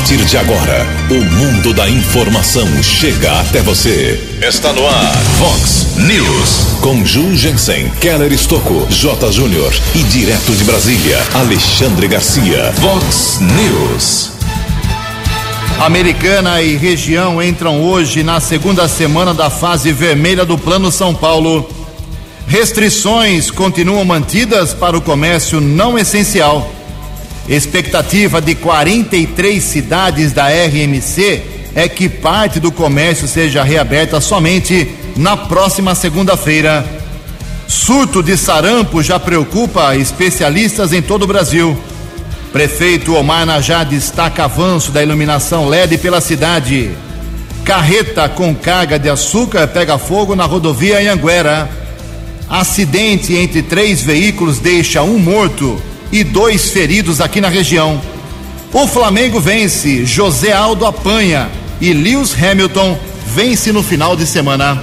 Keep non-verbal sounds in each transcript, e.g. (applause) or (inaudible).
partir de agora, o mundo da informação chega até você. Está no ar, Fox News. Com Ju Jensen, Keller Estocco, J. Júnior e direto de Brasília, Alexandre Garcia. Fox News. Americana e região entram hoje na segunda semana da fase vermelha do Plano São Paulo. Restrições continuam mantidas para o comércio não essencial. Expectativa de 43 cidades da RMC é que parte do comércio seja reaberta somente na próxima segunda-feira. Surto de sarampo já preocupa especialistas em todo o Brasil. Prefeito Omar Najá destaca avanço da iluminação LED pela cidade. Carreta com carga de açúcar pega fogo na rodovia Anhanguera. Acidente entre três veículos deixa um morto e dois feridos aqui na região. O Flamengo vence, José Aldo apanha e Lewis Hamilton vence no final de semana.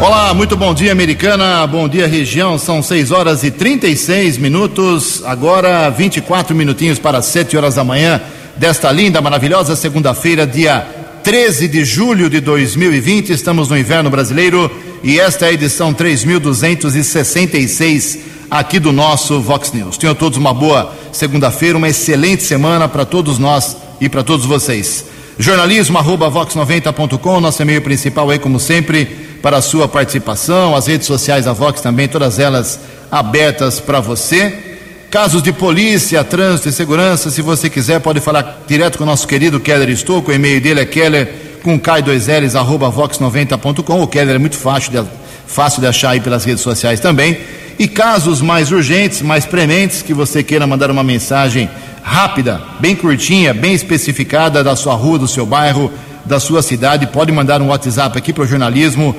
Olá, muito bom dia, americana. Bom dia, região. São 6 horas e 36 minutos. Agora 24 minutinhos para 7 horas da manhã desta linda, maravilhosa segunda-feira, dia 13 de julho de 2020. Estamos no inverno brasileiro e esta é a edição 3266 aqui do nosso Vox News. Tenham todos uma boa segunda-feira, uma excelente semana para todos nós e para todos vocês. Jornalismo arroba vox90.com, nosso e-mail principal aí, como sempre, para a sua participação. As redes sociais da Vox também, todas elas abertas para você. Casos de polícia, trânsito e segurança, se você quiser, pode falar direto com o nosso querido Keller Estouco. O e-mail dele é keller com K2Ls, arroba vox90.com. O Keller é muito fácil de, fácil de achar aí pelas redes sociais também. E casos mais urgentes, mais prementes, que você queira mandar uma mensagem rápida, bem curtinha, bem especificada da sua rua, do seu bairro, da sua cidade, pode mandar um WhatsApp aqui para o jornalismo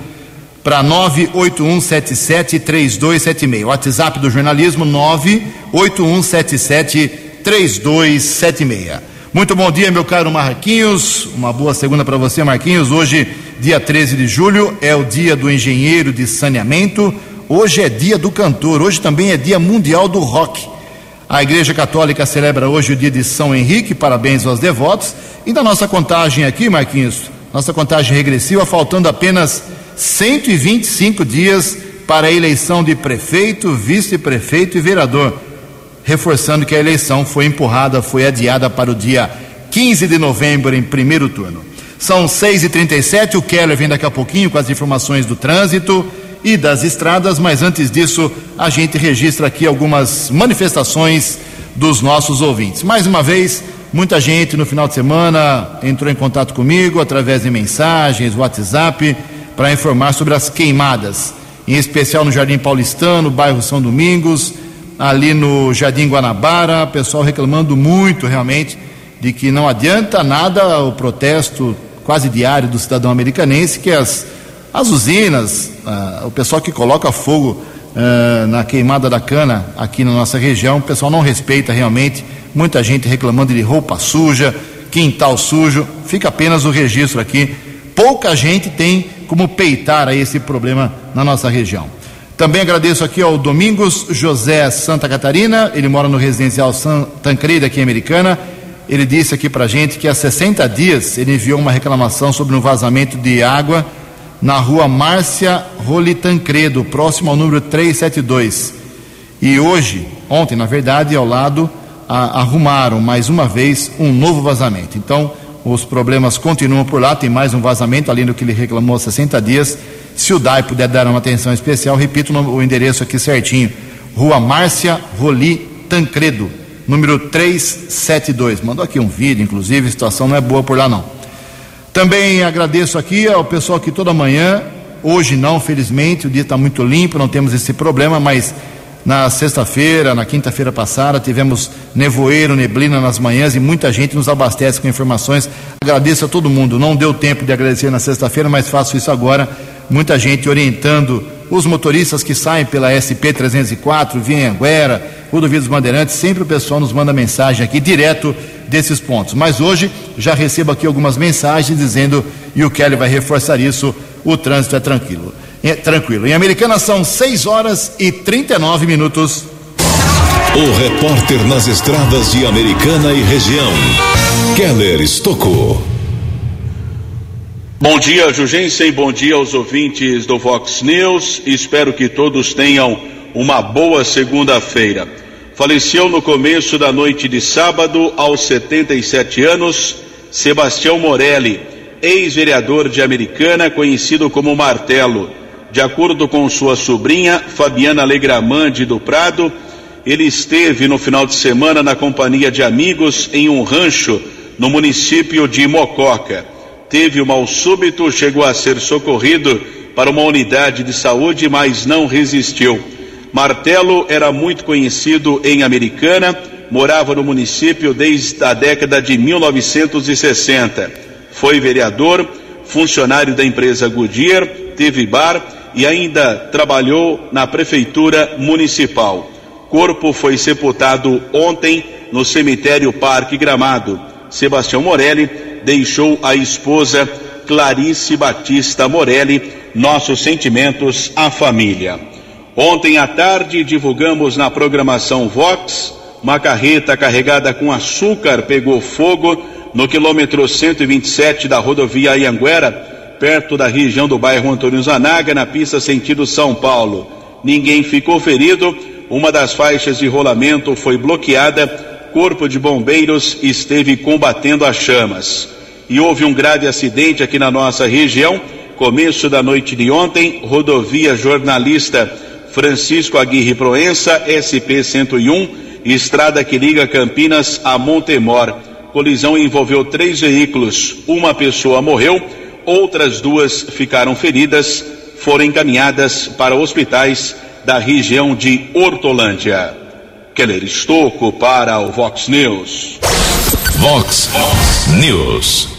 para 981773276. WhatsApp do jornalismo 981773276. Muito bom dia, meu caro Marquinhos. Uma boa segunda para você, Marquinhos. Hoje, dia 13 de julho, é o dia do engenheiro de saneamento. Hoje é dia do cantor. Hoje também é dia mundial do rock. A Igreja Católica celebra hoje o dia de São Henrique, parabéns aos devotos. E da nossa contagem aqui, Marquinhos, nossa contagem regressiva, faltando apenas 125 dias para a eleição de prefeito, vice-prefeito e vereador. Reforçando que a eleição foi empurrada, foi adiada para o dia 15 de novembro, em primeiro turno. São 6h37, o Keller vem daqui a pouquinho com as informações do trânsito e das estradas, mas antes disso, a gente registra aqui algumas manifestações dos nossos ouvintes. Mais uma vez, muita gente no final de semana entrou em contato comigo através de mensagens, WhatsApp, para informar sobre as queimadas, em especial no Jardim Paulistano, bairro São Domingos, ali no Jardim Guanabara, pessoal reclamando muito realmente de que não adianta nada o protesto quase diário do cidadão americanense, que as as usinas, uh, o pessoal que coloca fogo uh, na queimada da cana aqui na nossa região, o pessoal não respeita realmente. Muita gente reclamando de roupa suja, quintal sujo. Fica apenas o registro aqui. Pouca gente tem como peitar esse problema na nossa região. Também agradeço aqui ao Domingos José Santa Catarina, ele mora no residencial San Tancredo aqui em Americana. Ele disse aqui pra gente que há 60 dias ele enviou uma reclamação sobre um vazamento de água na rua Márcia Rolitancredo, próximo ao número 372. E hoje, ontem, na verdade, ao lado, a, arrumaram mais uma vez um novo vazamento. Então, os problemas continuam por lá, tem mais um vazamento, além do que ele reclamou há 60 dias. Se o DAI puder dar uma atenção especial, repito o endereço aqui certinho: Rua Márcia Roli Tancredo, número 372. Mandou aqui um vídeo, inclusive, a situação não é boa por lá não. Também agradeço aqui ao pessoal que toda manhã, hoje não, felizmente, o dia está muito limpo, não temos esse problema, mas na sexta-feira, na quinta-feira passada, tivemos nevoeiro, neblina nas manhãs e muita gente nos abastece com informações. Agradeço a todo mundo. Não deu tempo de agradecer na sexta-feira, mas faço isso agora. Muita gente orientando os motoristas que saem pela SP 304, via Anguera, Rodovia dos Bandeirantes, sempre o pessoal nos manda mensagem aqui direto desses pontos. Mas hoje já recebo aqui algumas mensagens dizendo, e o Kelly vai reforçar isso, o trânsito é tranquilo. É tranquilo. Em Americana são 6 horas e 39 minutos. O repórter nas estradas de Americana e região, Keller Estocou. Bom dia, Jugensen. Bom dia aos ouvintes do Vox News. Espero que todos tenham uma boa segunda-feira. Faleceu no começo da noite de sábado, aos 77 anos, Sebastião Morelli, ex-vereador de Americana, conhecido como Martelo. De acordo com sua sobrinha, Fabiana Legramande do Prado, ele esteve no final de semana na companhia de amigos em um rancho no município de Mococa. Teve um mal súbito, chegou a ser socorrido para uma unidade de saúde, mas não resistiu. Martelo era muito conhecido em Americana, morava no município desde a década de 1960. Foi vereador, funcionário da empresa Goodyear, teve bar e ainda trabalhou na prefeitura municipal. Corpo foi sepultado ontem no cemitério Parque Gramado. Sebastião Morelli deixou a esposa Clarice Batista Morelli. Nossos sentimentos à família. Ontem à tarde divulgamos na programação Vox uma carreta carregada com açúcar pegou fogo no quilômetro 127 da rodovia Ianguera, perto da região do bairro Antônio Zanaga, na pista sentido São Paulo. Ninguém ficou ferido, uma das faixas de rolamento foi bloqueada, corpo de bombeiros esteve combatendo as chamas. E houve um grave acidente aqui na nossa região, começo da noite de ontem, rodovia jornalista Francisco Aguirre Proença, SP 101, estrada que liga Campinas a Montemor. Colisão envolveu três veículos, uma pessoa morreu, outras duas ficaram feridas, foram encaminhadas para hospitais da região de Hortolândia. Keller Estocco para o Vox News. Vox News.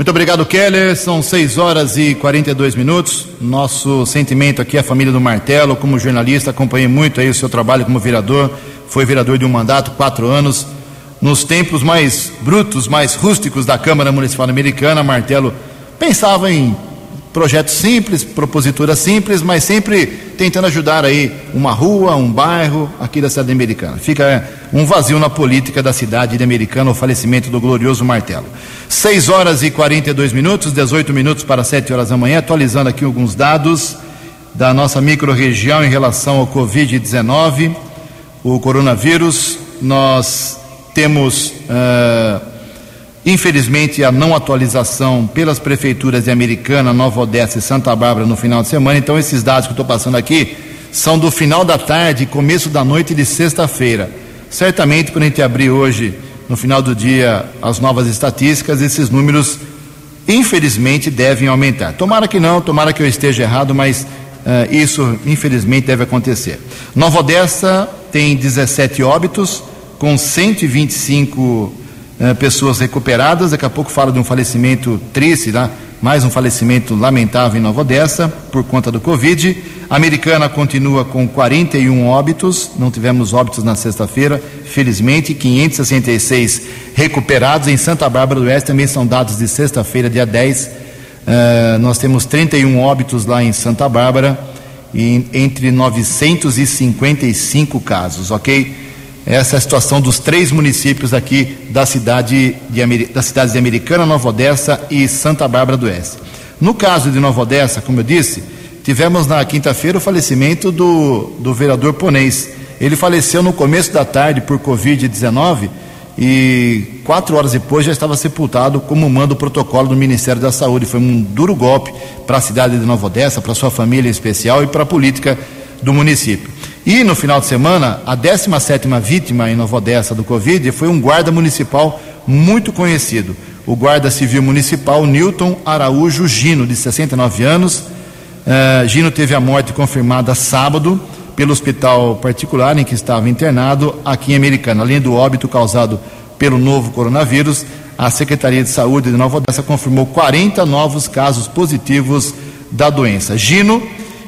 Muito obrigado, Keller. São 6 horas e 42 minutos. Nosso sentimento aqui, a família do Martelo, como jornalista, acompanhei muito aí o seu trabalho como vereador. Foi vereador de um mandato, quatro anos. Nos tempos mais brutos, mais rústicos da Câmara Municipal Americana, Martelo pensava em projetos simples, propositura simples, mas sempre tentando ajudar aí uma rua, um bairro aqui da cidade americana. Fica é, um vazio na política da cidade de Americana, o falecimento do glorioso Martelo. 6 horas e 42 minutos, 18 minutos para 7 horas da manhã, atualizando aqui alguns dados da nossa microrregião em relação ao Covid-19, o coronavírus. Nós temos uh, Infelizmente, a não atualização pelas prefeituras de Americana, Nova Odessa e Santa Bárbara no final de semana. Então, esses dados que estou passando aqui são do final da tarde começo da noite de sexta-feira. Certamente, quando a gente abrir hoje, no final do dia, as novas estatísticas, esses números, infelizmente, devem aumentar. Tomara que não, tomara que eu esteja errado, mas uh, isso, infelizmente, deve acontecer. Nova Odessa tem 17 óbitos, com 125 eh, pessoas recuperadas. Daqui a pouco fala de um falecimento triste, né? mais um falecimento lamentável em Nova Odessa por conta do Covid. A americana continua com 41 óbitos, não tivemos óbitos na sexta-feira, felizmente, 566 recuperados. Em Santa Bárbara do Oeste também são dados de sexta-feira, dia 10. Uh, eh, nós temos 31 óbitos lá em Santa Bárbara, e entre 955 casos, ok? Essa é a situação dos três municípios aqui da cidade de, das cidades de Americana, Nova Odessa e Santa Bárbara do Oeste. No caso de Nova Odessa, como eu disse, tivemos na quinta-feira o falecimento do, do vereador Ponês. Ele faleceu no começo da tarde por Covid-19 e quatro horas depois já estava sepultado como manda o protocolo do Ministério da Saúde. Foi um duro golpe para a cidade de Nova Odessa, para sua família em especial e para a política do município. E no final de semana, a 17 vítima em Nova Odessa do Covid foi um guarda municipal muito conhecido. O guarda civil municipal Newton Araújo Gino, de 69 anos. Uh, Gino teve a morte confirmada sábado pelo hospital particular em que estava internado aqui em Americana. Além do óbito causado pelo novo coronavírus, a Secretaria de Saúde de Nova Odessa confirmou 40 novos casos positivos da doença. Gino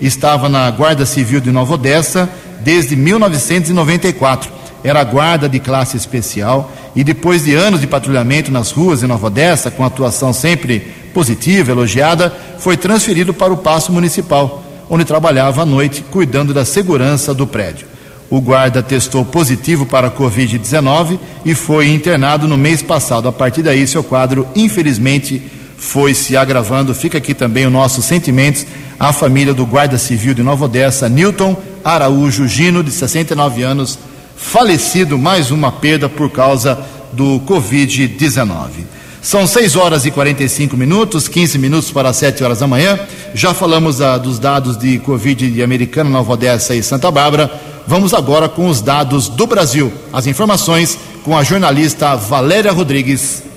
estava na Guarda Civil de Nova Odessa desde 1994. Era guarda de classe especial e depois de anos de patrulhamento nas ruas de Nova Odessa, com atuação sempre positiva, elogiada, foi transferido para o Paço Municipal, onde trabalhava à noite cuidando da segurança do prédio. O guarda testou positivo para a Covid-19 e foi internado no mês passado. A partir daí, seu quadro, infelizmente, foi se agravando. Fica aqui também os nossos sentimentos à família do guarda civil de Nova Odessa, Newton Araújo Gino, de 69 anos, falecido, mais uma perda por causa do Covid-19. São 6 horas e 45 minutos, 15 minutos para 7 horas da manhã. Já falamos ah, dos dados de Covid de Americana, Nova Odessa e Santa Bárbara. Vamos agora com os dados do Brasil. As informações com a jornalista Valéria Rodrigues.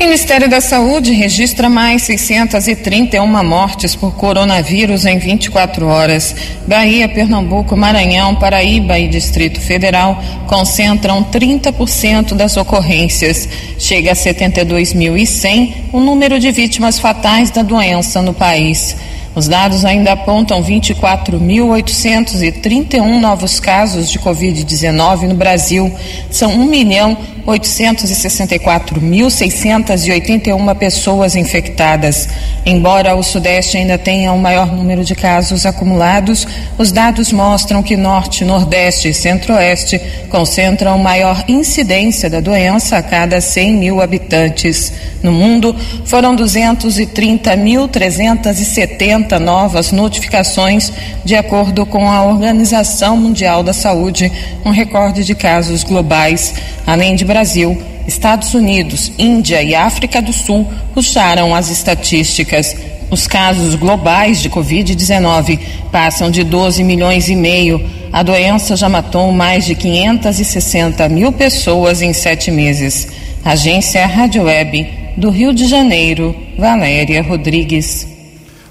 Ministério da Saúde registra mais 631 mortes por coronavírus em 24 horas. Bahia, Pernambuco, Maranhão, Paraíba e Distrito Federal concentram 30% das ocorrências. Chega a 72.100 o número de vítimas fatais da doença no país. Os dados ainda apontam 24.831 novos casos de Covid-19 no Brasil. São 1 milhão 864.681 pessoas infectadas. Embora o Sudeste ainda tenha o um maior número de casos acumulados, os dados mostram que Norte, Nordeste e Centro-Oeste concentram maior incidência da doença a cada 100 mil habitantes. No mundo, foram 230.370 novas notificações, de acordo com a Organização Mundial da Saúde, um recorde de casos globais. Além de Brasil, Estados Unidos, Índia e África do Sul puxaram as estatísticas. Os casos globais de Covid-19 passam de 12 milhões e meio. A doença já matou mais de 560 mil pessoas em sete meses. Agência Rádio Web do Rio de Janeiro, Valéria Rodrigues.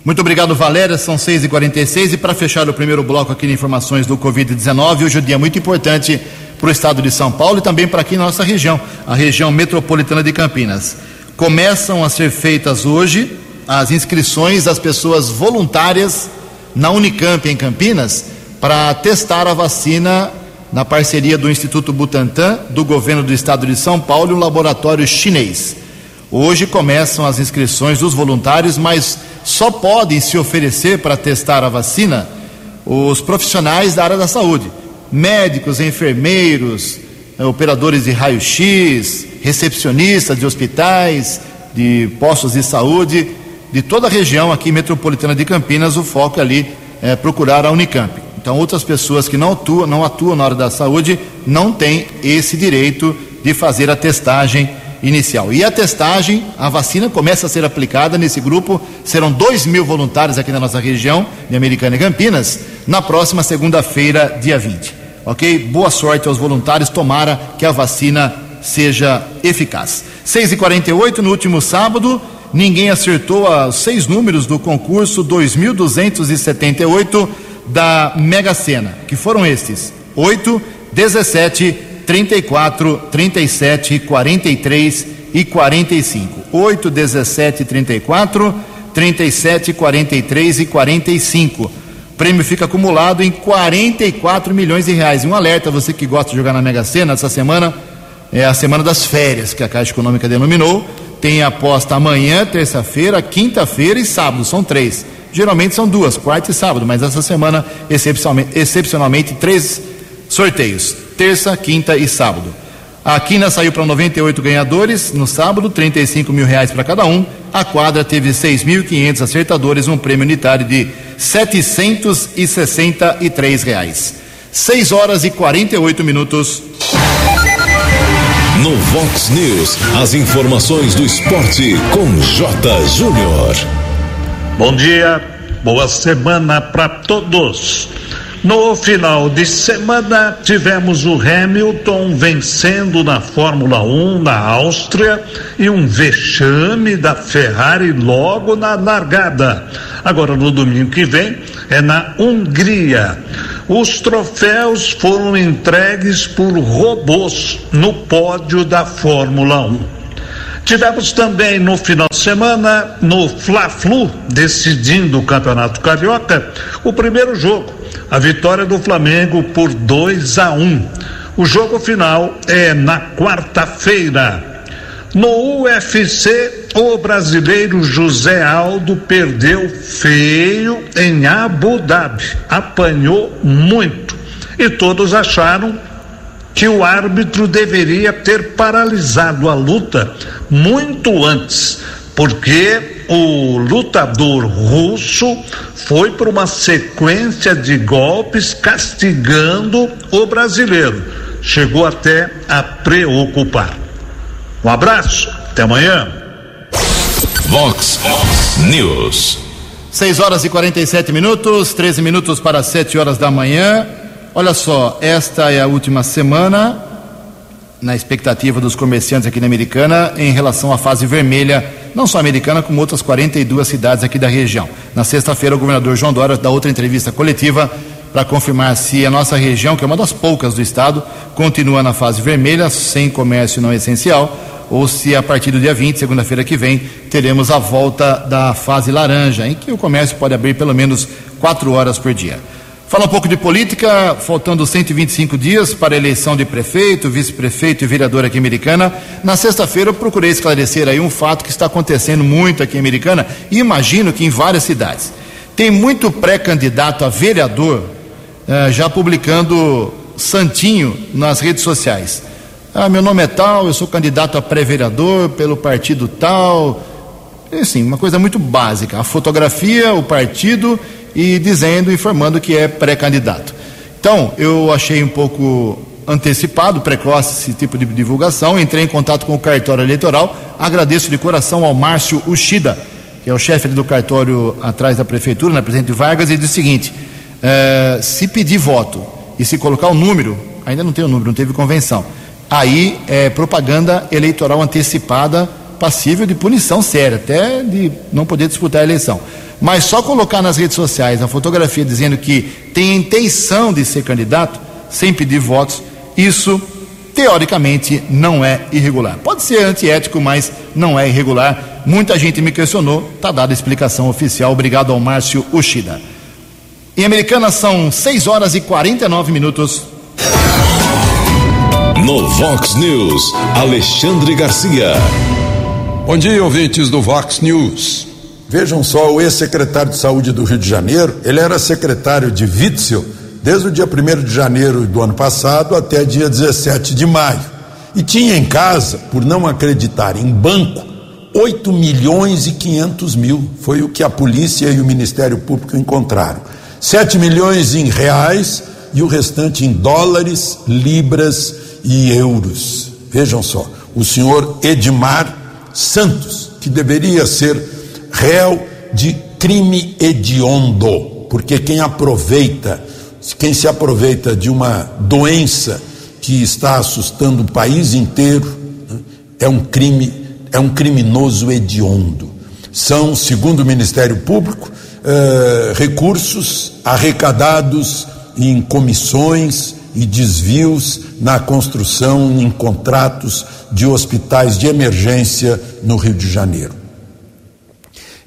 Muito obrigado, Valéria. São 6h46 e para fechar o primeiro bloco aqui de informações do Covid-19, hoje é um dia muito importante para o estado de São Paulo e também para aqui nossa região, a região metropolitana de Campinas. Começam a ser feitas hoje as inscrições das pessoas voluntárias na Unicamp em Campinas para testar a vacina na parceria do Instituto Butantan, do governo do estado de São Paulo e um laboratório chinês. Hoje começam as inscrições dos voluntários, mas só podem se oferecer para testar a vacina os profissionais da área da saúde médicos, enfermeiros, eh, operadores de raio-x, recepcionistas de hospitais, de postos de saúde, de toda a região aqui metropolitana de Campinas, o foco é ali é procurar a Unicamp. Então, outras pessoas que não atuam, não atuam na área da saúde não têm esse direito de fazer a testagem inicial. E a testagem, a vacina começa a ser aplicada nesse grupo. Serão 2 mil voluntários aqui na nossa região, de Americana e Campinas, na próxima segunda-feira, dia 20 ok? Boa sorte aos voluntários, tomara que a vacina seja eficaz. 6 e 48 no último sábado, ninguém acertou os seis números do concurso 2278 da Mega Sena, que foram estes: 8, 17, 34, 37, 43 e 45. 8, 17, 34, 37, 43 e 45 prêmio fica acumulado em 44 milhões de reais. E um alerta, você que gosta de jogar na Mega Sena, essa semana é a semana das férias, que a Caixa Econômica denominou. Tem aposta amanhã, terça-feira, quinta-feira e sábado, são três. Geralmente são duas, quarta e sábado, mas essa semana, excepcionalmente, excepcionalmente três sorteios: terça, quinta e sábado. A Quina saiu para 98 ganhadores no sábado, 35 mil reais para cada um. A quadra teve 6.500 acertadores, um prêmio unitário de 763 reais. 6 horas e 48 minutos. No Vox News, as informações do esporte com J. Júnior. Bom dia, boa semana para todos. No final de semana, tivemos o Hamilton vencendo na Fórmula 1 na Áustria e um vexame da Ferrari logo na largada. Agora, no domingo que vem, é na Hungria. Os troféus foram entregues por robôs no pódio da Fórmula 1. Tivemos também no final de semana, no Fla-Flu, decidindo o Campeonato Carioca, o primeiro jogo, a vitória do Flamengo por 2 a 1. Um. O jogo final é na quarta-feira. No UFC, o brasileiro José Aldo perdeu feio em Abu Dhabi. Apanhou muito. e todos acharam que o árbitro deveria ter paralisado a luta muito antes, porque o lutador russo foi por uma sequência de golpes castigando o brasileiro. Chegou até a preocupar. Um abraço, até amanhã. Vox News. 6 horas e 47 minutos, 13 minutos para 7 horas da manhã. Olha só, esta é a última semana na expectativa dos comerciantes aqui na Americana em relação à fase vermelha, não só americana, como outras 42 cidades aqui da região. Na sexta-feira, o governador João Dória dá outra entrevista coletiva para confirmar se a nossa região, que é uma das poucas do estado, continua na fase vermelha, sem comércio não essencial, ou se a partir do dia 20, segunda-feira que vem, teremos a volta da fase laranja, em que o comércio pode abrir pelo menos quatro horas por dia. Fala um pouco de política, faltando 125 dias para a eleição de prefeito, vice-prefeito e vereador aqui em Americana. Na sexta-feira eu procurei esclarecer aí um fato que está acontecendo muito aqui em Americana e imagino que em várias cidades. Tem muito pré-candidato a vereador eh, já publicando santinho nas redes sociais. Ah, meu nome é tal, eu sou candidato a pré-vereador pelo partido tal. Assim, uma coisa muito básica. A fotografia, o partido e dizendo, informando que é pré-candidato. Então, eu achei um pouco antecipado, precoce esse tipo de divulgação. Entrei em contato com o cartório eleitoral. Agradeço de coração ao Márcio Ushida, que é o chefe do cartório atrás da prefeitura, na Presidente Vargas, e diz o seguinte: eh, se pedir voto e se colocar o número, ainda não tem o número, não teve convenção, aí é propaganda eleitoral antecipada passível de punição séria, até de não poder disputar a eleição. Mas só colocar nas redes sociais a fotografia dizendo que tem intenção de ser candidato, sem pedir votos, isso teoricamente não é irregular. Pode ser antiético, mas não é irregular. Muita gente me questionou, está dada a explicação oficial. Obrigado ao Márcio Ushida. Em Americana são 6 horas e 49 minutos. No Vox News, Alexandre Garcia. Bom dia, ouvintes do Vox News. Vejam só, o ex-secretário de Saúde do Rio de Janeiro, ele era secretário de Witzel desde o dia 1 de janeiro do ano passado até dia 17 de maio. E tinha em casa, por não acreditar em banco, 8 milhões e 500 mil. Foi o que a polícia e o Ministério Público encontraram. 7 milhões em reais e o restante em dólares, libras e euros. Vejam só, o senhor Edmar Santos, que deveria ser réu de crime hediondo, porque quem aproveita, quem se aproveita de uma doença que está assustando o país inteiro, né, é um crime, é um criminoso hediondo. São, segundo o Ministério Público, eh, recursos arrecadados em comissões e desvios na construção em contratos de hospitais de emergência no Rio de Janeiro.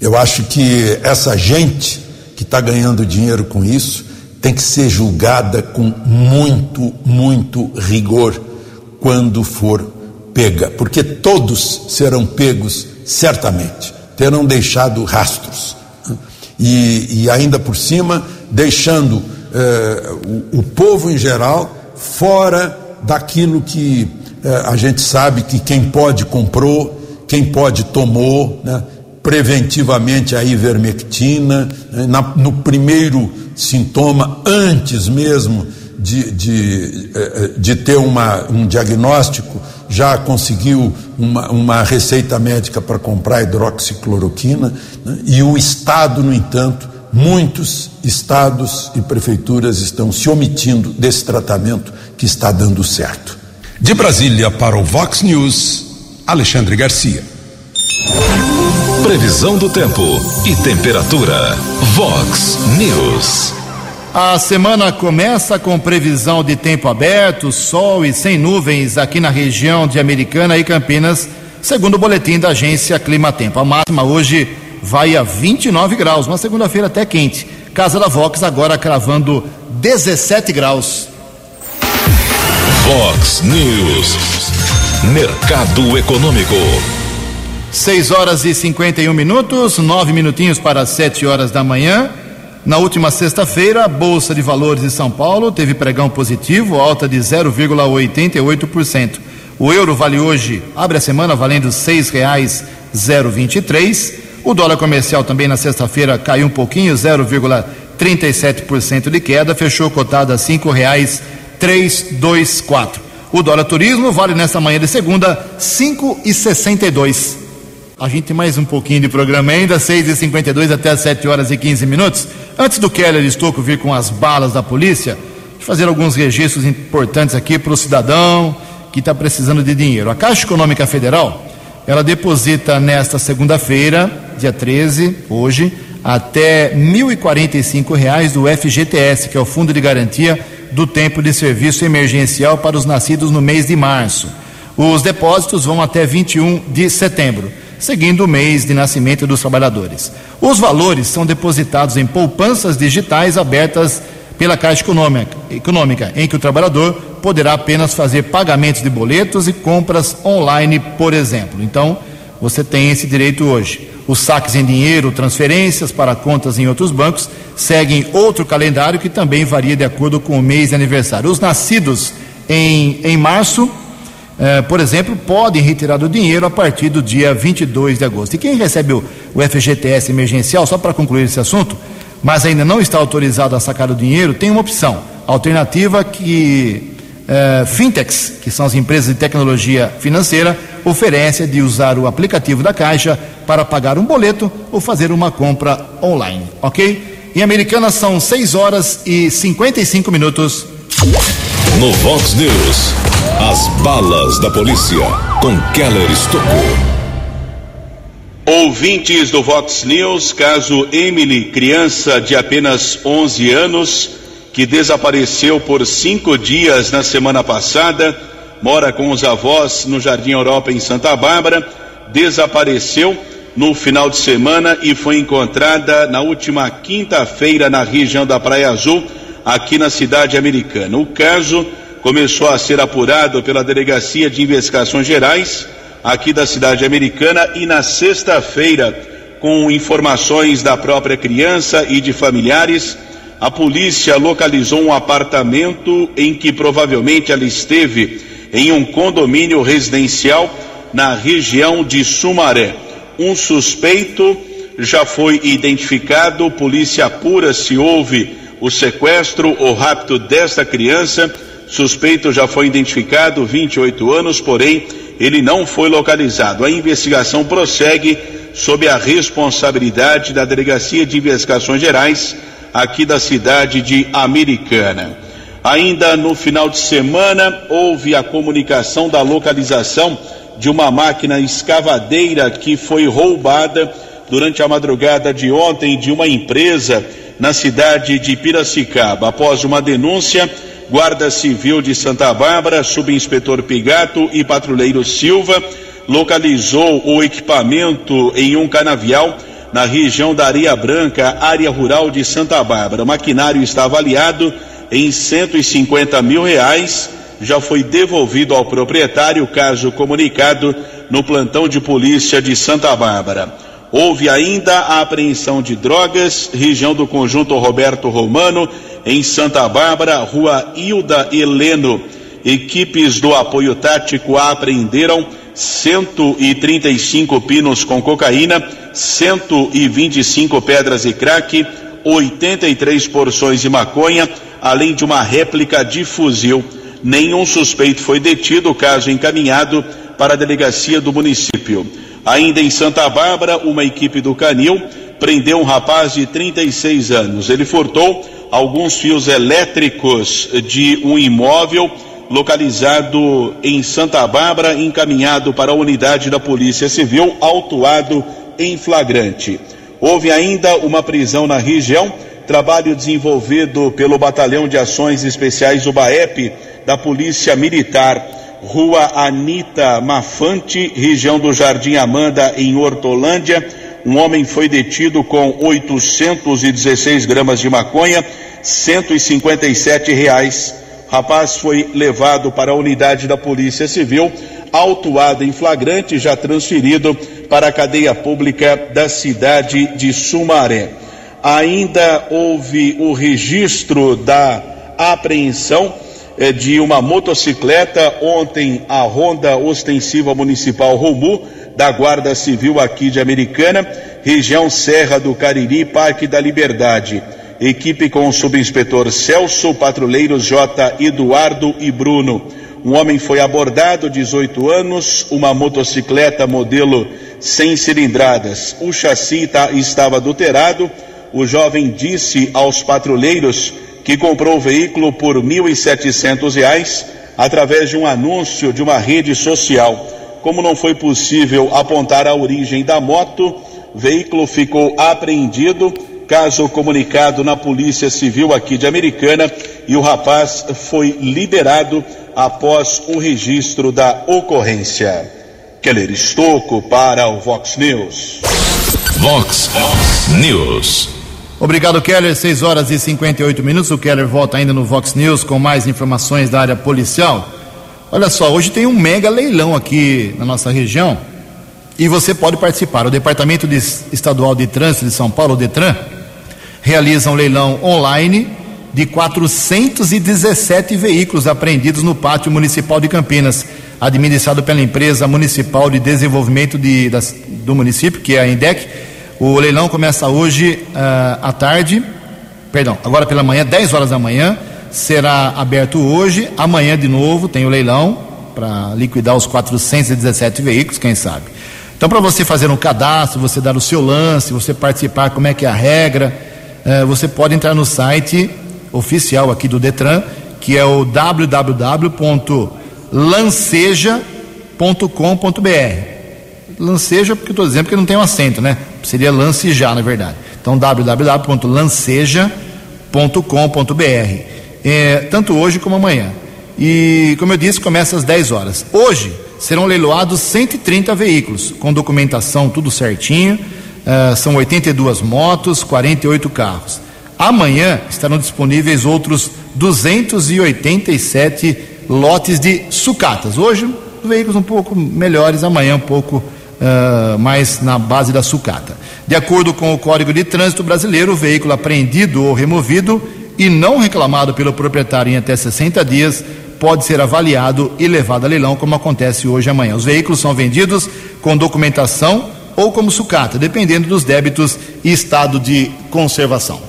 Eu acho que essa gente que está ganhando dinheiro com isso tem que ser julgada com muito, muito rigor quando for pega, porque todos serão pegos certamente, terão deixado rastros. E, e ainda por cima, deixando eh, o, o, povo em geral fora daquilo que eh, a gente sabe que quem pode comprou, quem pode tomou, né? Preventivamente a ivermectina, né, na, no primeiro sintoma, antes mesmo de, de, eh, de ter uma, um diagnóstico, já conseguiu uma, uma receita médica para comprar hidroxicloroquina, né, e o Estado, no entanto, muitos estados e prefeituras estão se omitindo desse tratamento que está dando certo. De Brasília para o Vox News, Alexandre Garcia. Previsão do tempo e temperatura. Vox News. A semana começa com previsão de tempo aberto, sol e sem nuvens aqui na região de Americana e Campinas, segundo o boletim da agência Clima Tempo. A máxima hoje vai a 29 graus, uma segunda-feira até quente. Casa da Vox agora cravando 17 graus. Vox News. Mercado Econômico. 6 horas e 51 minutos, nove minutinhos para 7 horas da manhã. Na última sexta-feira, a Bolsa de Valores de São Paulo teve pregão positivo, alta de 0,88%. O euro vale hoje, abre a semana valendo R$ 6,023. O dólar comercial também na sexta-feira caiu um pouquinho, 0,37% de queda, fechou cotado a R$ 5,324. O dólar turismo vale nesta manhã de segunda R$ 5,62. A gente tem mais um pouquinho de programa ainda, 6h52 até as 7 horas e 15 minutos. Antes do Keller Estocco vir com as balas da polícia, fazer alguns registros importantes aqui para o cidadão que está precisando de dinheiro. A Caixa Econômica Federal, ela deposita nesta segunda-feira, dia 13, hoje, até R$ 1.045 do FGTS, que é o Fundo de Garantia do Tempo de Serviço Emergencial para os nascidos no mês de março. Os depósitos vão até 21 de setembro seguindo o mês de nascimento dos trabalhadores. Os valores são depositados em poupanças digitais abertas pela Caixa Econômica, em que o trabalhador poderá apenas fazer pagamentos de boletos e compras online, por exemplo. Então, você tem esse direito hoje. Os saques em dinheiro, transferências para contas em outros bancos seguem outro calendário que também varia de acordo com o mês de aniversário. Os nascidos em, em março eh, por exemplo, podem retirar o dinheiro a partir do dia 22 de agosto. E quem recebe o, o FGTS emergencial, só para concluir esse assunto, mas ainda não está autorizado a sacar o dinheiro, tem uma opção, alternativa que eh, fintechs, que são as empresas de tecnologia financeira, oferece de usar o aplicativo da Caixa para pagar um boleto ou fazer uma compra online, ok? Em Americana são 6 horas e 55 minutos. No Vox News, as balas da polícia com Keller Estocou. Ouvintes do Vox News, caso Emily, criança de apenas 11 anos, que desapareceu por cinco dias na semana passada, mora com os avós no Jardim Europa em Santa Bárbara, desapareceu no final de semana e foi encontrada na última quinta-feira na região da Praia Azul aqui na cidade americana. O caso começou a ser apurado pela Delegacia de Investigações Gerais aqui da cidade americana e na sexta-feira, com informações da própria criança e de familiares, a polícia localizou um apartamento em que provavelmente ela esteve em um condomínio residencial na região de Sumaré. Um suspeito já foi identificado, polícia apura se houve o sequestro ou rapto desta criança. Suspeito já foi identificado, 28 anos, porém ele não foi localizado. A investigação prossegue sob a responsabilidade da Delegacia de Investigações Gerais aqui da cidade de Americana. Ainda no final de semana houve a comunicação da localização de uma máquina escavadeira que foi roubada durante a madrugada de ontem de uma empresa na cidade de Piracicaba. Após uma denúncia, Guarda Civil de Santa Bárbara, subinspetor Pigato e patrulheiro Silva localizou o equipamento em um canavial na região da Areia Branca, área rural de Santa Bárbara. O maquinário está avaliado em 150 mil reais. Já foi devolvido ao proprietário, caso comunicado no plantão de polícia de Santa Bárbara. Houve ainda a apreensão de drogas, região do conjunto Roberto Romano, em Santa Bárbara, rua Hilda Heleno. Equipes do apoio tático apreenderam 135 pinos com cocaína, 125 pedras e crack, 83 porções de maconha, além de uma réplica de fuzil. Nenhum suspeito foi detido, o caso encaminhado para a delegacia do município. Ainda em Santa Bárbara, uma equipe do Canil prendeu um rapaz de 36 anos. Ele furtou alguns fios elétricos de um imóvel localizado em Santa Bárbara, encaminhado para a unidade da Polícia Civil, autuado em flagrante. Houve ainda uma prisão na região, trabalho desenvolvido pelo Batalhão de Ações Especiais, o BAEP, da Polícia Militar Rua Anita Mafante, região do Jardim Amanda, em Hortolândia. Um homem foi detido com 816 gramas de maconha, 157 reais. Rapaz foi levado para a unidade da Polícia Civil, autuado em flagrante, já transferido para a cadeia pública da cidade de Sumaré. Ainda houve o registro da apreensão de uma motocicleta. Ontem, a Ronda Ostensiva Municipal Romu, da Guarda Civil aqui de Americana, região Serra do Cariri, Parque da Liberdade. Equipe com o subinspetor Celso, patrulheiros J. Eduardo e Bruno. Um homem foi abordado, 18 anos, uma motocicleta modelo sem cilindradas. O chassi tá, estava adulterado. O jovem disse aos patrulheiros que comprou o veículo por R$ 1.700 através de um anúncio de uma rede social. Como não foi possível apontar a origem da moto, o veículo ficou apreendido, caso comunicado na Polícia Civil aqui de Americana, e o rapaz foi liberado após o registro da ocorrência. Keller Estocco para o Vox News. Vox News. Obrigado, Keller. 6 horas e 58 minutos. O Keller volta ainda no Vox News com mais informações da área policial. Olha só, hoje tem um mega leilão aqui na nossa região e você pode participar. O Departamento de Estadual de Trânsito de São Paulo, o Detran, realiza um leilão online de 417 veículos apreendidos no pátio municipal de Campinas, administrado pela empresa municipal de desenvolvimento de, das, do município, que é a INDEC. O leilão começa hoje uh, à tarde, perdão, agora pela manhã, 10 horas da manhã será aberto hoje. Amanhã, de novo, tem o leilão para liquidar os 417 veículos, quem sabe. Então, para você fazer um cadastro, você dar o seu lance, você participar, como é que é a regra, eh, você pode entrar no site oficial aqui do Detran, que é o www.lanceja.com.br. Lanceja, porque estou dizendo que não tem um acento, né? Seria lance já, na verdade. Então, www.lanceja.com.br é, tanto hoje como amanhã. E, como eu disse, começa às 10 horas. Hoje serão leiloados 130 veículos, com documentação tudo certinho. Uh, são 82 motos, 48 carros. Amanhã estarão disponíveis outros 287 lotes de sucatas. Hoje, veículos um pouco melhores, amanhã um pouco uh, mais na base da sucata. De acordo com o Código de Trânsito Brasileiro, o veículo apreendido ou removido e não reclamado pelo proprietário em até 60 dias, pode ser avaliado e levado a leilão, como acontece hoje e amanhã. Os veículos são vendidos com documentação ou como sucata, dependendo dos débitos e estado de conservação.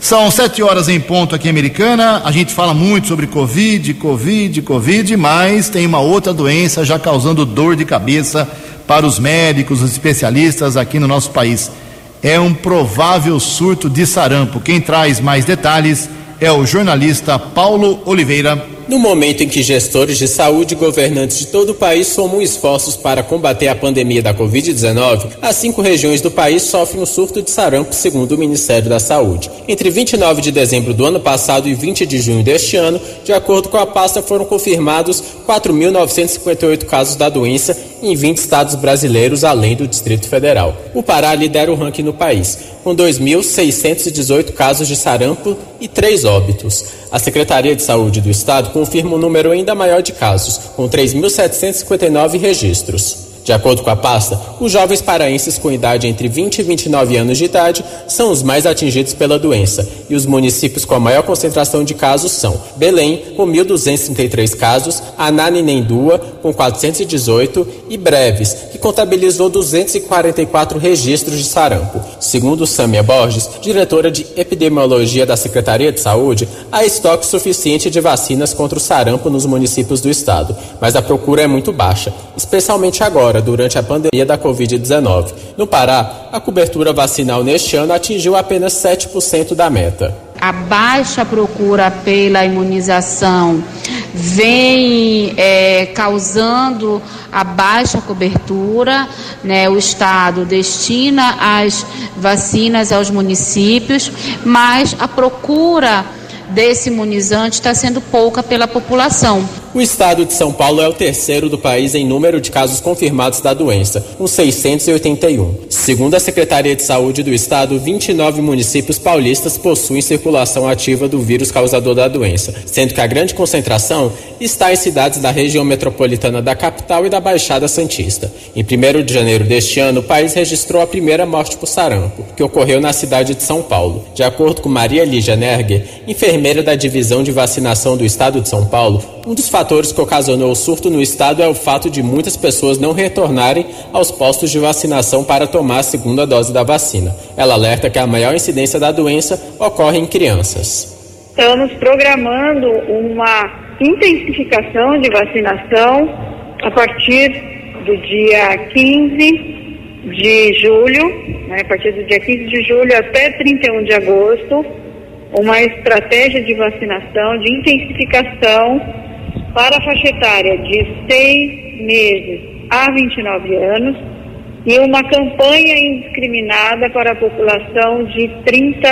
São sete horas em ponto aqui em Americana. A gente fala muito sobre Covid, Covid, Covid, mas tem uma outra doença já causando dor de cabeça para os médicos, os especialistas aqui no nosso país é um provável surto de sarampo. Quem traz mais detalhes é o jornalista Paulo Oliveira. No momento em que gestores de saúde e governantes de todo o país somam esforços para combater a pandemia da Covid-19, as cinco regiões do país sofrem um surto de sarampo, segundo o Ministério da Saúde. Entre 29 de dezembro do ano passado e 20 de junho deste ano, de acordo com a pasta, foram confirmados 4.958 casos da doença em 20 estados brasileiros, além do Distrito Federal. O Pará lidera o ranking no país, com 2.618 casos de sarampo e três óbitos. A Secretaria de Saúde do Estado confirma um número ainda maior de casos, com 3.759 registros. De acordo com a pasta, os jovens paraenses com idade entre 20 e 29 anos de idade são os mais atingidos pela doença e os municípios com a maior concentração de casos são Belém, com 1.233 casos, Ananinendua, com 418 e Breves, que contabilizou 244 registros de sarampo. Segundo Sâmia Borges, diretora de epidemiologia da Secretaria de Saúde, há estoque suficiente de vacinas contra o sarampo nos municípios do estado, mas a procura é muito baixa, especialmente agora agora durante a pandemia da Covid-19. No Pará, a cobertura vacinal neste ano atingiu apenas 7% da meta. A baixa procura pela imunização vem é, causando a baixa cobertura. Né? O Estado destina as vacinas aos municípios, mas a procura desse imunizante está sendo pouca pela população. O estado de São Paulo é o terceiro do país em número de casos confirmados da doença, com 681. Segundo a Secretaria de Saúde do estado, 29 municípios paulistas possuem circulação ativa do vírus causador da doença, sendo que a grande concentração está em cidades da região metropolitana da capital e da Baixada Santista. Em 1 de janeiro deste ano, o país registrou a primeira morte por sarampo, que ocorreu na cidade de São Paulo. De acordo com Maria Lígia Nerger, enfermeira da divisão de vacinação do estado de São Paulo, um dos fatores que ocasionou o surto no estado é o fato de muitas pessoas não retornarem aos postos de vacinação para tomar a segunda dose da vacina. Ela alerta que a maior incidência da doença ocorre em crianças. Estamos programando uma intensificação de vacinação a partir do dia 15 de julho, né, a partir do dia 15 de julho até 31 de agosto, uma estratégia de vacinação, de intensificação para a faixa etária de 6 meses a 29 anos e uma campanha indiscriminada para a população de 30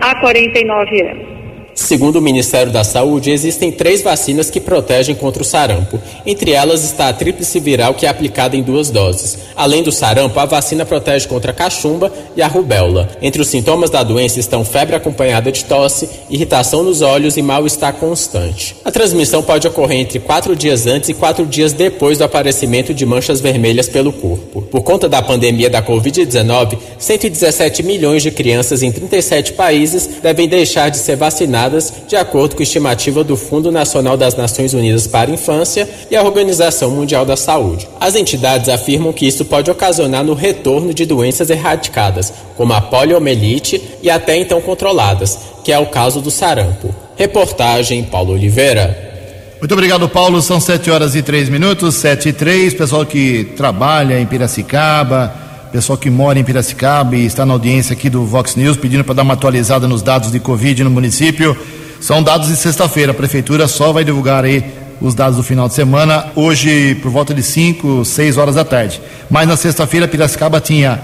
a 49 anos. Segundo o Ministério da Saúde, existem três vacinas que protegem contra o sarampo. Entre elas está a tríplice viral, que é aplicada em duas doses. Além do sarampo, a vacina protege contra a cachumba e a rubéola. Entre os sintomas da doença estão febre acompanhada de tosse, irritação nos olhos e mal-estar constante. A transmissão pode ocorrer entre quatro dias antes e quatro dias depois do aparecimento de manchas vermelhas pelo corpo. Por conta da pandemia da Covid-19, 117 milhões de crianças em 37 países devem deixar de ser vacinadas de acordo com estimativa do Fundo Nacional das Nações Unidas para a Infância e a Organização Mundial da Saúde. As entidades afirmam que isso pode ocasionar no retorno de doenças erradicadas, como a poliomielite e até então controladas, que é o caso do sarampo. Reportagem Paulo Oliveira. Muito obrigado, Paulo. São 7 horas e 3 minutos, 7 e 3. Pessoal que trabalha em Piracicaba, pessoal que mora em Piracicaba e está na audiência aqui do Vox News, pedindo para dar uma atualizada nos dados de Covid no município. São dados de sexta-feira. A prefeitura só vai divulgar aí os dados do final de semana, hoje por volta de 5, 6 horas da tarde. Mas na sexta-feira, Piracicaba tinha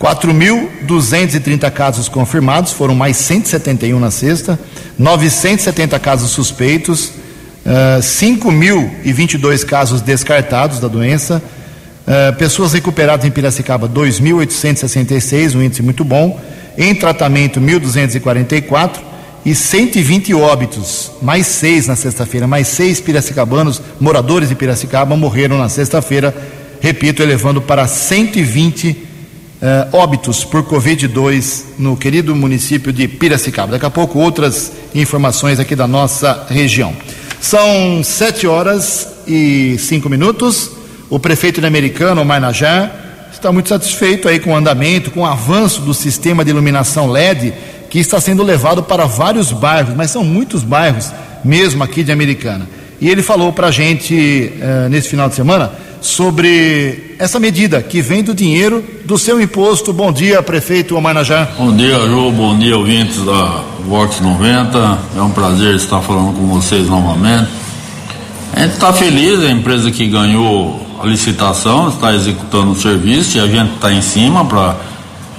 4.230 casos confirmados, foram mais 171 na sexta, 970 casos suspeitos, uh, 5.022 casos descartados da doença, Uh, pessoas recuperadas em Piracicaba, 2.866, um índice muito bom. Em tratamento, 1.244 e 120 óbitos, mais seis na sexta-feira, mais seis piracicabanos, moradores de Piracicaba, morreram na sexta-feira, repito, elevando para 120 uh, eh, óbitos por Covid-2 no querido município de Piracicaba. Daqui a pouco, outras informações aqui da nossa região. São sete horas e cinco minutos. O prefeito de Americano, Marnajá, está muito satisfeito aí com o andamento, com o avanço do sistema de iluminação LED que está sendo levado para vários bairros, mas são muitos bairros mesmo aqui de Americana. E ele falou para a gente uh, nesse final de semana sobre essa medida que vem do dinheiro do seu imposto. Bom dia, prefeito Omarnajá. Bom dia, Ju. Bom dia, ouvintes da Vox 90. É um prazer estar falando com vocês novamente. A gente está feliz, a empresa que ganhou a licitação, está executando o serviço e a gente está em cima para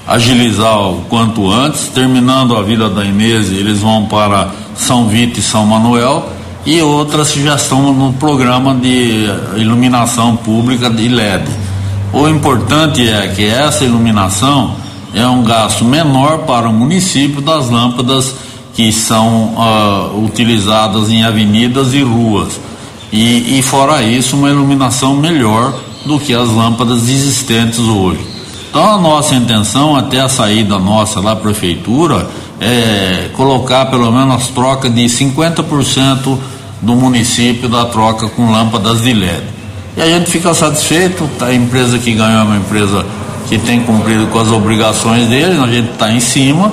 agilizar o quanto antes. Terminando a vida da Inês, eles vão para São Vito e São Manuel e outras já estão no programa de iluminação pública de LED. O importante é que essa iluminação é um gasto menor para o município das lâmpadas que são uh, utilizadas em avenidas e ruas e, e fora isso uma iluminação melhor do que as lâmpadas existentes hoje. Então a nossa intenção até a saída nossa da prefeitura é colocar pelo menos as trocas de 50% do município da troca com lâmpadas de LED. E a gente fica satisfeito, a empresa que ganhou é uma empresa que tem cumprido com as obrigações dele, a gente está em cima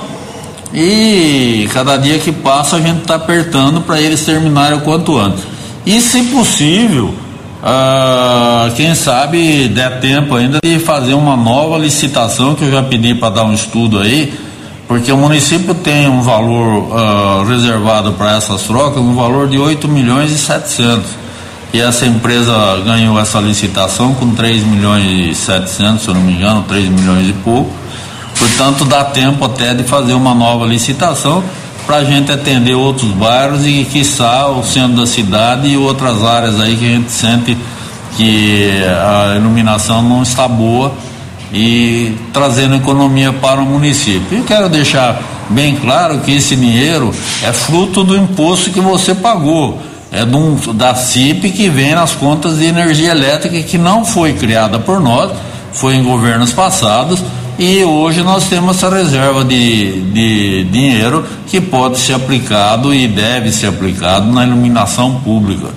e cada dia que passa a gente está apertando para eles terminarem o quanto antes. E, se possível, uh, quem sabe der tempo ainda de fazer uma nova licitação, que eu já pedi para dar um estudo aí, porque o município tem um valor uh, reservado para essas trocas, um valor de 8 milhões e 700. E essa empresa ganhou essa licitação com 3 milhões e 700, se eu não me engano, 3 milhões e pouco. Portanto, dá tempo até de fazer uma nova licitação para a gente atender outros bairros e, quiçá, o centro da cidade e outras áreas aí que a gente sente que a iluminação não está boa e trazendo economia para o município. E quero deixar bem claro que esse dinheiro é fruto do imposto que você pagou. É um, da CIP que vem nas contas de energia elétrica que não foi criada por nós, foi em governos passados e hoje nós temos essa reserva de, de dinheiro que pode ser aplicado e deve ser aplicado na iluminação pública.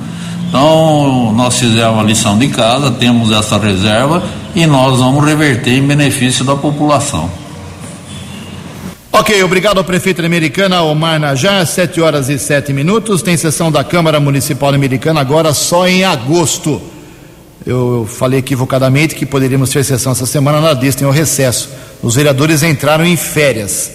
Então, nós fizemos a lição de casa, temos essa reserva e nós vamos reverter em benefício da população. Ok, obrigado ao prefeito Americana, Omar Najar, 7 horas e 7 minutos. Tem sessão da Câmara Municipal Americana agora só em agosto. Eu falei equivocadamente que poderíamos ter sessão essa semana, nada disso, tem o recesso. Os vereadores entraram em férias.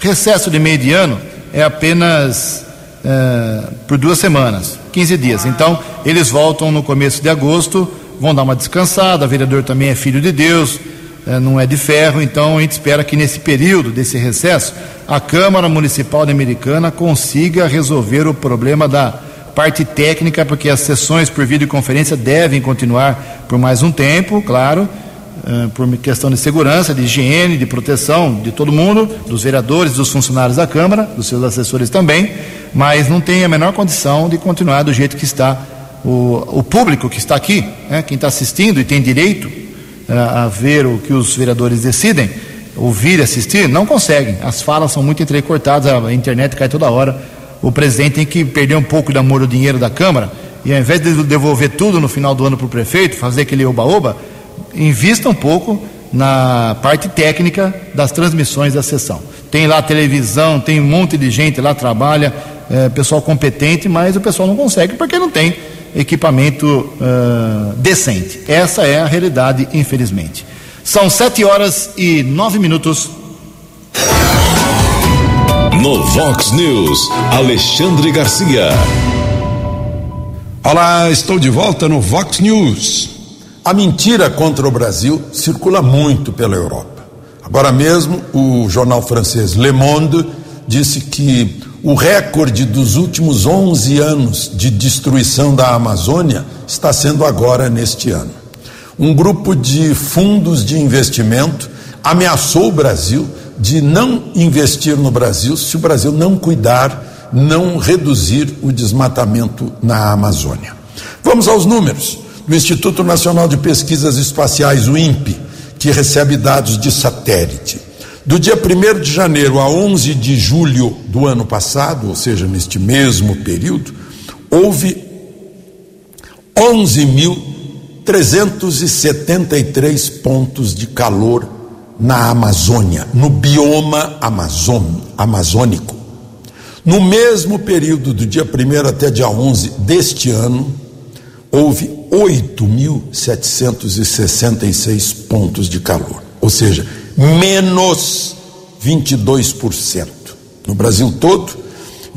Recesso de meio de ano é apenas é, por duas semanas, 15 dias. Então, eles voltam no começo de agosto, vão dar uma descansada. O vereador também é filho de Deus, é, não é de ferro, então a gente espera que nesse período desse recesso, a Câmara Municipal de Americana consiga resolver o problema da parte técnica, porque as sessões por videoconferência devem continuar por mais um tempo, claro, uh, por questão de segurança, de higiene, de proteção de todo mundo, dos vereadores, dos funcionários da Câmara, dos seus assessores também, mas não tem a menor condição de continuar do jeito que está o, o público que está aqui, né, quem está assistindo e tem direito uh, a ver o que os vereadores decidem, ouvir assistir, não conseguem. As falas são muito entrecortadas, a internet cai toda hora o presidente tem que perder um pouco do amor do dinheiro da Câmara e ao invés de devolver tudo no final do ano para o prefeito, fazer aquele oba-oba, invista um pouco na parte técnica das transmissões da sessão. Tem lá televisão, tem um monte de gente lá trabalha, é, pessoal competente, mas o pessoal não consegue porque não tem equipamento uh, decente. Essa é a realidade, infelizmente. São sete horas e nove minutos. No Vox News, Alexandre Garcia. Olá, estou de volta no Vox News. A mentira contra o Brasil circula muito pela Europa. Agora mesmo, o jornal francês Le Monde disse que o recorde dos últimos 11 anos de destruição da Amazônia está sendo agora neste ano. Um grupo de fundos de investimento ameaçou o Brasil de não investir no Brasil se o Brasil não cuidar, não reduzir o desmatamento na Amazônia. Vamos aos números. Do Instituto Nacional de Pesquisas Espaciais, o INPE, que recebe dados de satélite. Do dia 1 de janeiro a 11 de julho do ano passado, ou seja, neste mesmo período, houve 11.373 pontos de calor na Amazônia, no bioma Amazon, amazônico. No mesmo período, do dia 1 até dia 11 deste ano, houve 8.766 pontos de calor, ou seja, menos 22%. No Brasil todo,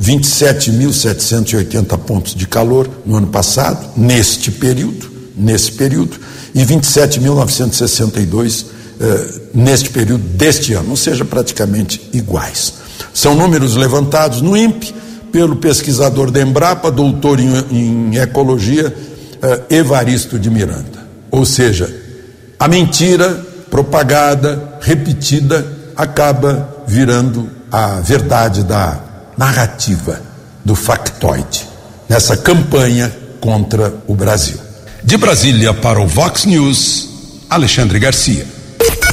27.780 pontos de calor no ano passado, neste período, nesse período, e 27.962 eh, neste período deste ano, ou seja, praticamente iguais. São números levantados no INPE pelo pesquisador da Embrapa, doutor em, em ecologia, eh, Evaristo de Miranda. Ou seja, a mentira propagada, repetida, acaba virando a verdade da narrativa, do factoide, nessa campanha contra o Brasil. De Brasília para o Vox News, Alexandre Garcia.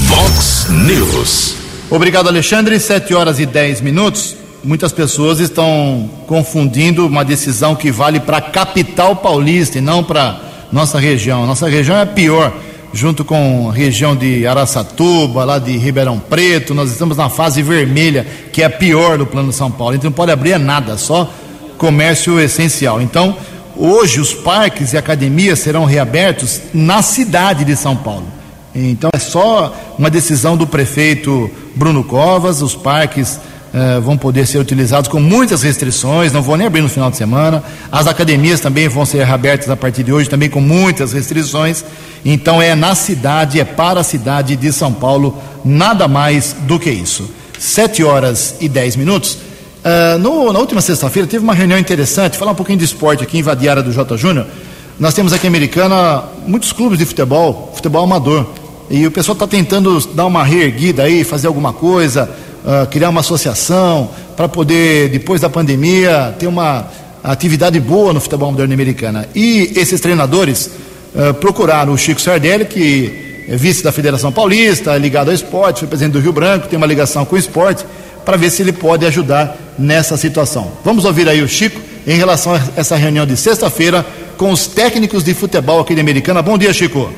Vox News. Obrigado, Alexandre. Sete horas e dez minutos. Muitas pessoas estão confundindo uma decisão que vale para a capital paulista e não para nossa região. Nossa região é pior, junto com a região de Araçatuba, lá de Ribeirão Preto. Nós estamos na fase vermelha, que é a pior do Plano São Paulo. Então não pode abrir nada, só comércio essencial. Então, hoje os parques e academias serão reabertos na cidade de São Paulo. Então é só uma decisão do prefeito Bruno Covas, os parques uh, vão poder ser utilizados com muitas restrições, não vão nem abrir no final de semana. As academias também vão ser reabertas a partir de hoje, também com muitas restrições. Então é na cidade, é para a cidade de São Paulo, nada mais do que isso. Sete horas e dez minutos. Uh, no, na última sexta-feira teve uma reunião interessante, falar um pouquinho de esporte aqui em Vadiara do J. Júnior. Nós temos aqui em Americana muitos clubes de futebol, futebol amador. E o pessoal está tentando dar uma reerguida aí, fazer alguma coisa, uh, criar uma associação para poder, depois da pandemia, ter uma atividade boa no futebol moderno americana. E esses treinadores uh, procuraram o Chico Sardelli, que é vice da Federação Paulista, ligado ao esporte, foi presidente do Rio Branco, tem uma ligação com o esporte, para ver se ele pode ajudar nessa situação. Vamos ouvir aí o Chico em relação a essa reunião de sexta-feira com os técnicos de futebol aqui de Americana. Bom dia, Chico.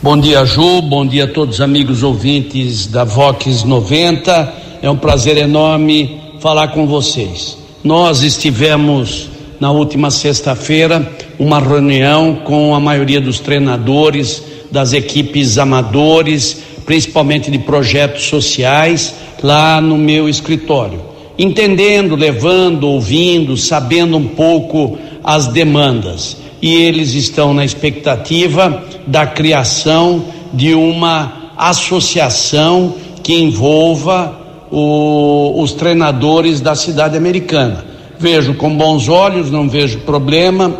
Bom dia, Ju. Bom dia a todos os amigos ouvintes da Vox 90. É um prazer enorme falar com vocês. Nós estivemos na última sexta-feira uma reunião com a maioria dos treinadores das equipes amadores, principalmente de projetos sociais, lá no meu escritório, entendendo, levando, ouvindo, sabendo um pouco as demandas e eles estão na expectativa da criação de uma associação que envolva o, os treinadores da cidade americana. Vejo com bons olhos, não vejo problema,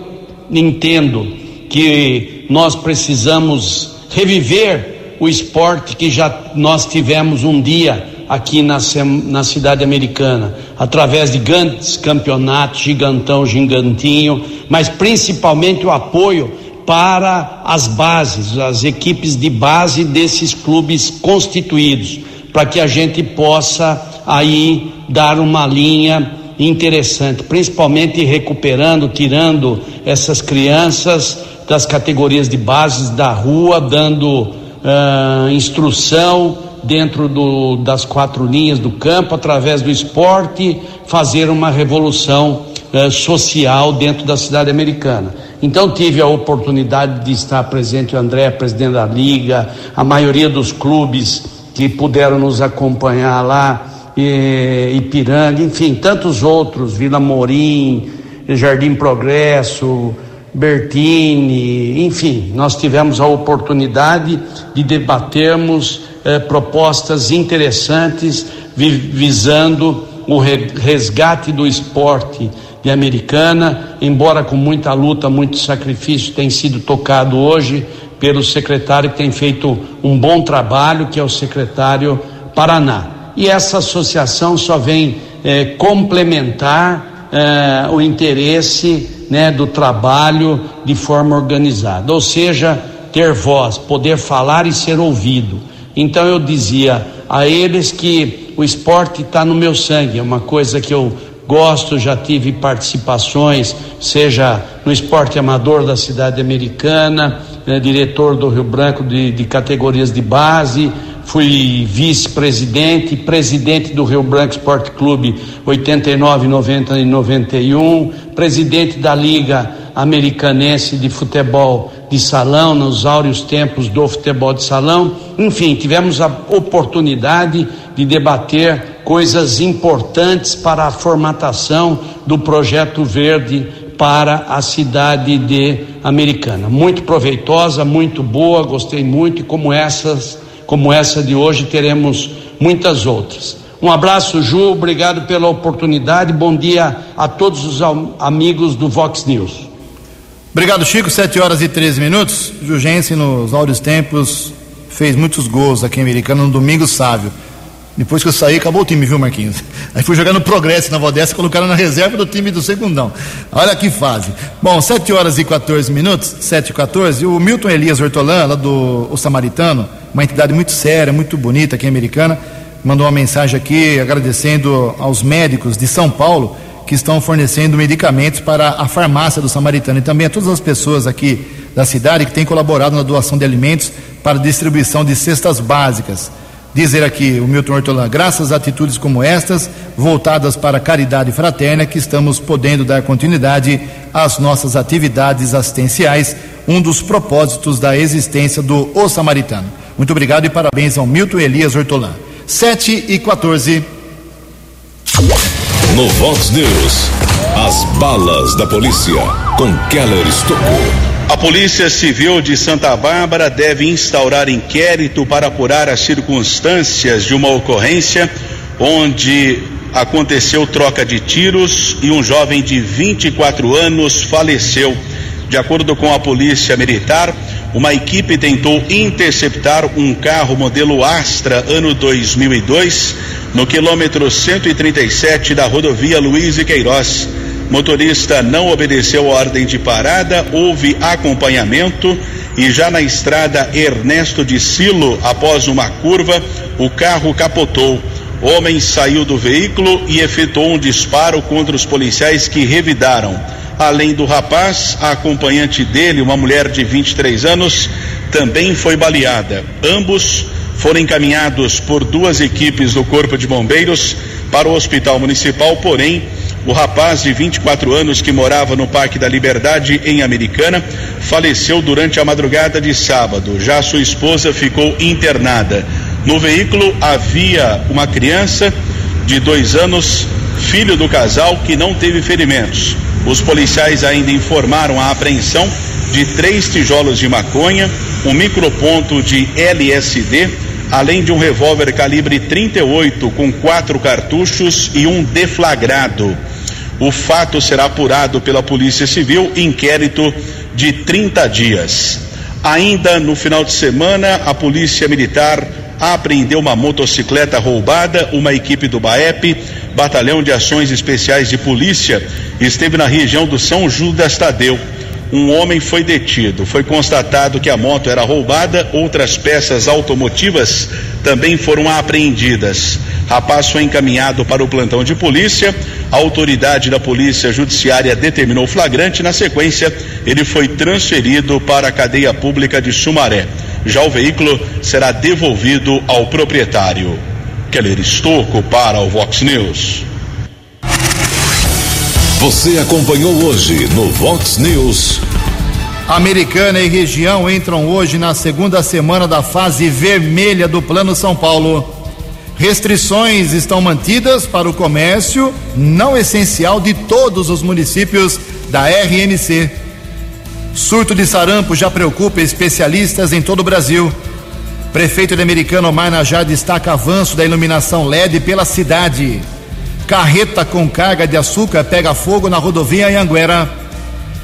entendo que nós precisamos reviver o esporte que já nós tivemos um dia aqui na, na cidade americana, através de grandes campeonatos, gigantão, gigantinho, mas principalmente o apoio para as bases, as equipes de base desses clubes constituídos, para que a gente possa aí dar uma linha interessante, principalmente recuperando, tirando essas crianças das categorias de bases da rua, dando uh, instrução dentro do, das quatro linhas do campo, através do esporte, fazer uma revolução eh, social dentro da cidade americana. Então tive a oportunidade de estar presente o André, presidente da liga, a maioria dos clubes que puderam nos acompanhar lá, eh, Ipiranga, enfim, tantos outros, Vila Morim, Jardim Progresso, Bertini, enfim, nós tivemos a oportunidade de debatermos eh, propostas interessantes vi, visando o resgate do esporte de Americana, embora com muita luta, muito sacrifício, tem sido tocado hoje pelo secretário que tem feito um bom trabalho, que é o secretário Paraná. E essa associação só vem eh, complementar eh, o interesse né, do trabalho de forma organizada, ou seja, ter voz, poder falar e ser ouvido. Então eu dizia a eles que o esporte está no meu sangue, é uma coisa que eu gosto, já tive participações, seja no esporte amador da cidade americana, né, diretor do Rio Branco de, de categorias de base, fui vice-presidente, presidente do Rio Branco Esporte Clube 89, 90 e 91, presidente da Liga Americanense de Futebol de Salão, nos áureos tempos do futebol de salão. Enfim, tivemos a oportunidade de debater coisas importantes para a formatação do projeto verde para a cidade de Americana. Muito proveitosa, muito boa, gostei muito e como essas como essa de hoje, teremos muitas outras. Um abraço, Ju, obrigado pela oportunidade. Bom dia a todos os amigos do Vox News. Obrigado, Chico. 7 horas e 13 minutos. Jugense, nos áureos tempos, fez muitos gols aqui em Americana no domingo sábio. Depois que eu saí, acabou o time, viu, Marquinhos? (laughs) Aí fui jogar no Progresso na Vodessa, colocaram na reserva do time do Segundão. Olha que fase. Bom, 7 horas e 14 minutos, 7 e 14. O Milton Elias Hortolã, lá do o Samaritano, uma entidade muito séria, muito bonita aqui americana, mandou uma mensagem aqui agradecendo aos médicos de São Paulo que estão fornecendo medicamentos para a farmácia do Samaritano e também a todas as pessoas aqui da cidade que têm colaborado na doação de alimentos para distribuição de cestas básicas. Dizer aqui o Milton Hortolã, graças a atitudes como estas, voltadas para a caridade fraterna, que estamos podendo dar continuidade às nossas atividades assistenciais, um dos propósitos da existência do O Samaritano. Muito obrigado e parabéns ao Milton Elias Hortolã. 7 e 14. No Vox News, as balas da polícia com Keller Estocou. A Polícia Civil de Santa Bárbara deve instaurar inquérito para apurar as circunstâncias de uma ocorrência onde aconteceu troca de tiros e um jovem de 24 anos faleceu. De acordo com a polícia militar, uma equipe tentou interceptar um carro modelo Astra ano 2002 no quilômetro 137 da rodovia Luiz e Queiroz. Motorista não obedeceu a ordem de parada, houve acompanhamento e já na estrada Ernesto de Silo, após uma curva, o carro capotou. Homem saiu do veículo e efetuou um disparo contra os policiais que revidaram. Além do rapaz, a acompanhante dele, uma mulher de 23 anos, também foi baleada. Ambos foram encaminhados por duas equipes do Corpo de Bombeiros para o Hospital Municipal, porém, o rapaz de 24 anos que morava no Parque da Liberdade em Americana faleceu durante a madrugada de sábado. Já sua esposa ficou internada. No veículo havia uma criança de dois anos, filho do casal, que não teve ferimentos. Os policiais ainda informaram a apreensão de três tijolos de maconha, um microponto de LSD, além de um revólver calibre 38 com quatro cartuchos e um deflagrado. O fato será apurado pela Polícia Civil, inquérito de 30 dias. Ainda no final de semana, a Polícia Militar apreendeu uma motocicleta roubada, uma equipe do BAEP, Batalhão de Ações Especiais de Polícia, esteve na região do São Judas Tadeu. Um homem foi detido. Foi constatado que a moto era roubada, outras peças automotivas também foram apreendidas. Rapaz foi encaminhado para o plantão de polícia. A autoridade da Polícia Judiciária determinou flagrante. Na sequência, ele foi transferido para a cadeia pública de Sumaré. Já o veículo será devolvido ao proprietário. Keller Estocco para o Vox News. Você acompanhou hoje no Vox News. Americana e região entram hoje na segunda semana da fase vermelha do Plano São Paulo. Restrições estão mantidas para o comércio não essencial de todos os municípios da RNC. Surto de sarampo já preocupa especialistas em todo o Brasil. Prefeito de Americana Omar Najá destaca avanço da iluminação LED pela cidade. Carreta com carga de açúcar pega fogo na rodovia Anhanguera.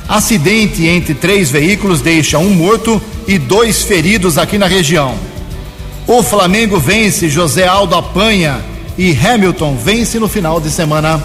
Acidente entre três veículos deixa um morto e dois feridos aqui na região. O Flamengo vence, José Aldo apanha e Hamilton vence no final de semana.